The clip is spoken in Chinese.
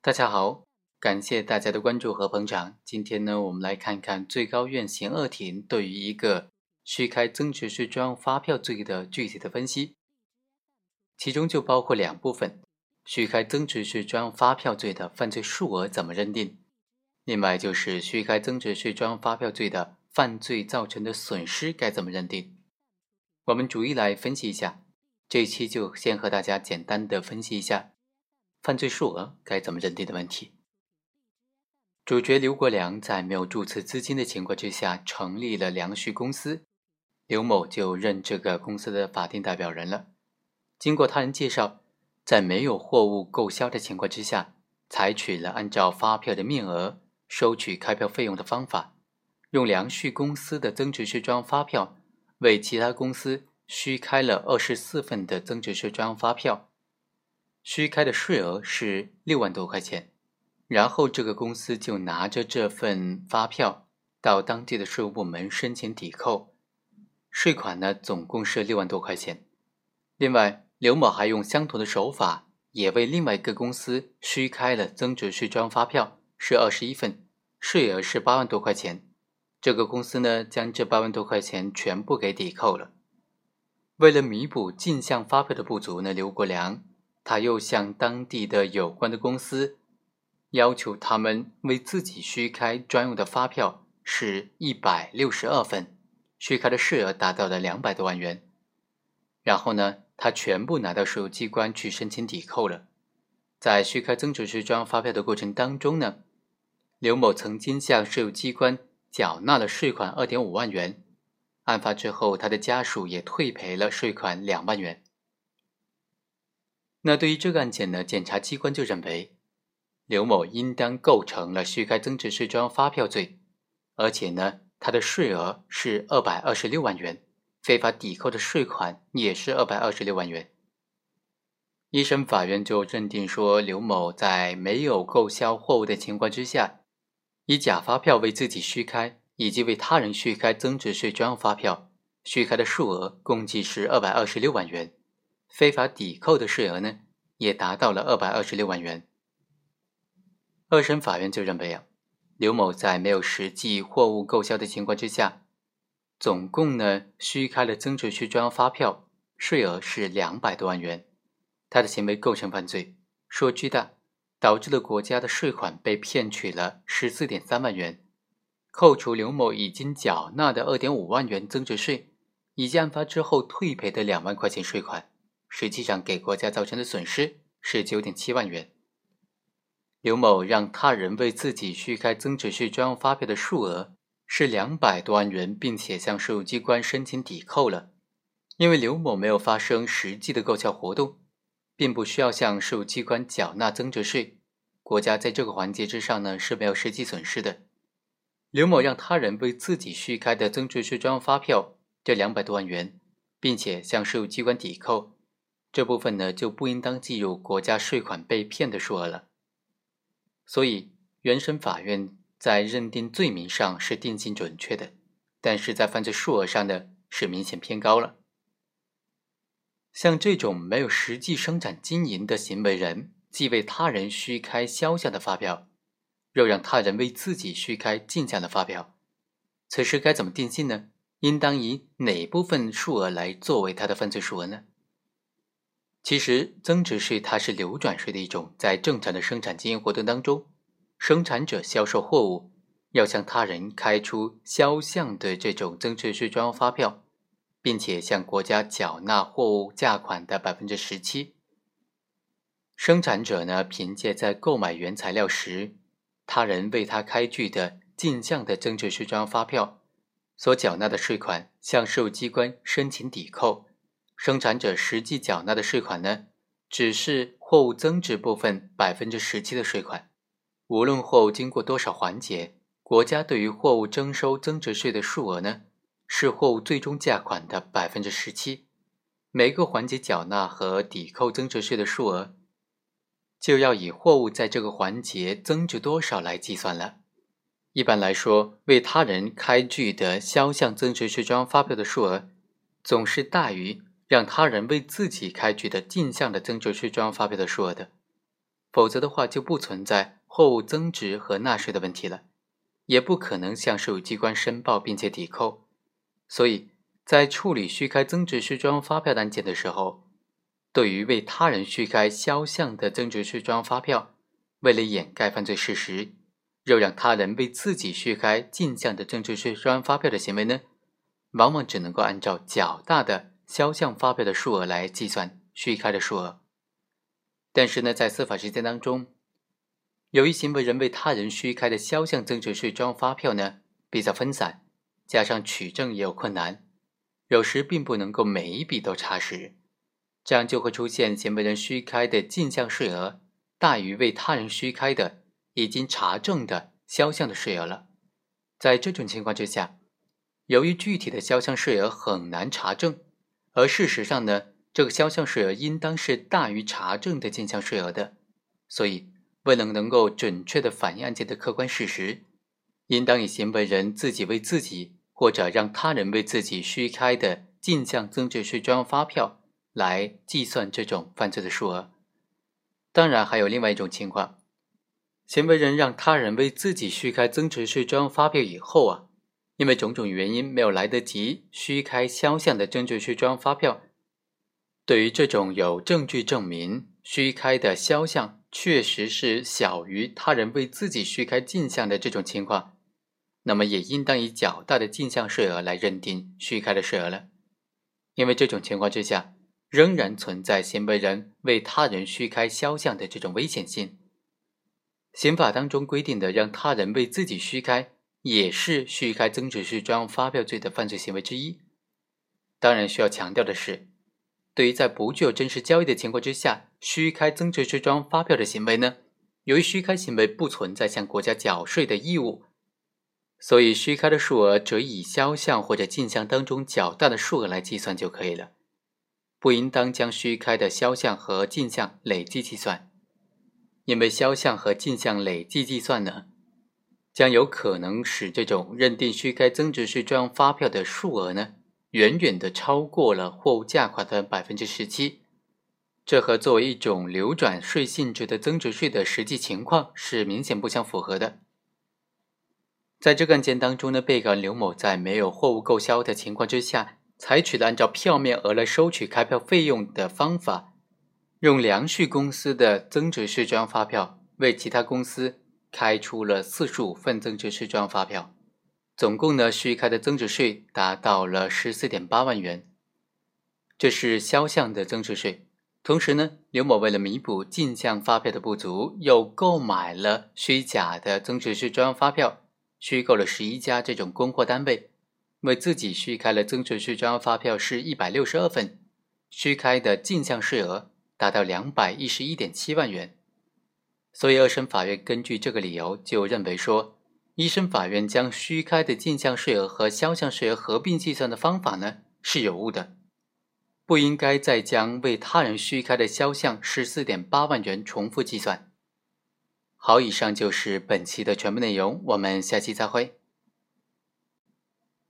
大家好，感谢大家的关注和捧场。今天呢，我们来看看最高院刑二庭对于一个虚开增值税专用发票罪的具体的分析，其中就包括两部分：虚开增值税专用发票罪的犯罪数额怎么认定，另外就是虚开增值税专用发票罪的犯罪造成的损失该怎么认定。我们逐一来分析一下。这一期就先和大家简单的分析一下犯罪数额该怎么认定的问题。主角刘国梁在没有注册资金的情况之下成立了梁旭公司，刘某就任这个公司的法定代表人了。经过他人介绍，在没有货物购销的情况之下，采取了按照发票的面额收取开票费用的方法，用梁旭公司的增值税专用发票为其他公司。虚开了二十四份的增值税专用发票，虚开的税额是六万多块钱。然后这个公司就拿着这份发票到当地的税务部门申请抵扣，税款呢总共是六万多块钱。另外，刘某还用相同的手法，也为另外一个公司虚开了增值税专用发票，是二十一份，税额是八万多块钱。这个公司呢将这八万多块钱全部给抵扣了。为了弥补进项发票的不足呢，刘国梁他又向当地的有关的公司要求他们为自己虚开专用的发票是一百六十二份，虚开的税额达到了两百多万元。然后呢，他全部拿到税务机关去申请抵扣了。在虚开增值税专用发票的过程当中呢，刘某曾经向税务机关缴纳了税款二点五万元。案发之后，他的家属也退赔了税款两万元。那对于这个案件呢，检察机关就认为，刘某应当构成了虚开增值税专用发票罪，而且呢，他的税额是二百二十六万元，非法抵扣的税款也是二百二十六万元。一审法院就认定说，刘某在没有购销货物的情况之下，以假发票为自己虚开。以及为他人虚开增值税专用发票，虚开的数额共计是二百二十六万元，非法抵扣的税额呢，也达到了二百二十六万元。二审法院就认为啊，刘某在没有实际货物购销的情况之下，总共呢虚开了增值税专用发票，税额是两百多万元，他的行为构成犯罪，数额巨大，导致了国家的税款被骗取了十四点三万元。扣除刘某已经缴纳的二点五万元增值税，以及案发之后退赔的两万块钱税款，实际上给国家造成的损失是九点七万元。刘某让他人为自己虚开增值税专用发票的数额是两百多万元，并且向税务机关申请抵扣了。因为刘某没有发生实际的购销活动，并不需要向税务机关缴纳增值税，国家在这个环节之上呢是没有实际损失的。刘某让他人为自己虚开的增值税专用发票这两百多万元，并且向税务机关抵扣，这部分呢就不应当计入国家税款被骗的数额了。所以，原审法院在认定罪名上是定性准确的，但是在犯罪数额上呢是明显偏高了。像这种没有实际生产经营的行为人，既为他人虚开销项的发票。又让他人为自己虚开进项的发票，此时该怎么定性呢？应当以哪部分数额来作为他的犯罪数额呢？其实，增值税它是流转税的一种，在正常的生产经营活动当中，生产者销售货物要向他人开出销项的这种增值税专用发票，并且向国家缴纳货物价款的百分之十七。生产者呢，凭借在购买原材料时。他人为他开具的进项的增值税专用发票所缴纳的税款，向税务机关申请抵扣。生产者实际缴纳的税款呢，只是货物增值部分百分之十七的税款。无论货物经过多少环节，国家对于货物征收增值税的数额呢，是货物最终价款的百分之十七。每个环节缴纳和抵扣增值税的数额。就要以货物在这个环节增值多少来计算了。一般来说，为他人开具的销项增值税专用发票的数额，总是大于让他人为自己开具的进项的增值税专用发票的数额的。否则的话就不存在货物增值和纳税的问题了，也不可能向税务机关申报并且抵扣。所以在处理虚开增值税专用发票案件的时候，对于为他人虚开销项的增值税专用发票，为了掩盖犯罪事实，又让他人为自己虚开进项的增值税专用发票的行为呢，往往只能够按照较大的销项发票的数额来计算虚开的数额。但是呢，在司法实践当中，由于行为人为他人虚开的销项增值税专用发票呢比较分散，加上取证也有困难，有时并不能够每一笔都查实，这样就会出现行为人虚开的进项税额大于为他人虚开的已经查证的销项的税额了。在这种情况之下，由于具体的销项税额很难查证，而事实上呢？这个销项税额应当是大于查证的进项税额的，所以为了能够准确的反映案件的客观事实，应当以行为人自己为自己或者让他人为自己虚开的进项增值税专用发票来计算这种犯罪的数额。当然，还有另外一种情况，行为人让他人为自己虚开增值税专用发票以后啊，因为种种原因没有来得及虚开销项的增值税专用发票。对于这种有证据证明虚开的销项确实是小于他人为自己虚开进项的这种情况，那么也应当以较大的进项税额来认定虚开的税额了。因为这种情况之下，仍然存在行为人为他人虚开销项的这种危险性。刑法当中规定的让他人为自己虚开，也是虚开增值税专用发票罪的犯罪行为之一。当然，需要强调的是。对于在不具有真实交易的情况之下虚开增值税专用发票的行为呢，由于虚开行为不存在向国家缴税的义务，所以虚开的数额则以销项或者进项当中较大的数额来计算就可以了，不应当将虚开的销项和进项累计计算，因为销项和进项累计计算呢，将有可能使这种认定虚开增值税专用发票的数额呢。远远的超过了货物价款的百分之十七，这和作为一种流转税性质的增值税的实际情况是明显不相符合的。在这个案件当中呢，被告人刘某在没有货物购销的情况之下，采取了按照票面额来收取开票费用的方法，用梁旭公司的增值税专用发票为其他公司开出了四十五份增值税专用发票。总共呢，虚开的增值税达到了十四点八万元，这是销项的增值税。同时呢，刘某为了弥补进项发票的不足，又购买了虚假的增值税专用发票，虚构了十一家这种供货单位，为自己虚开了增值税专用发票是一百六十二份，虚开的进项税额达到两百一十一点七万元。所以，二审法院根据这个理由就认为说。一审法院将虚开的进项税额和销项税额合并计算的方法呢是有误的，不应该再将为他人虚开的销项十四点八万元重复计算。好，以上就是本期的全部内容，我们下期再会。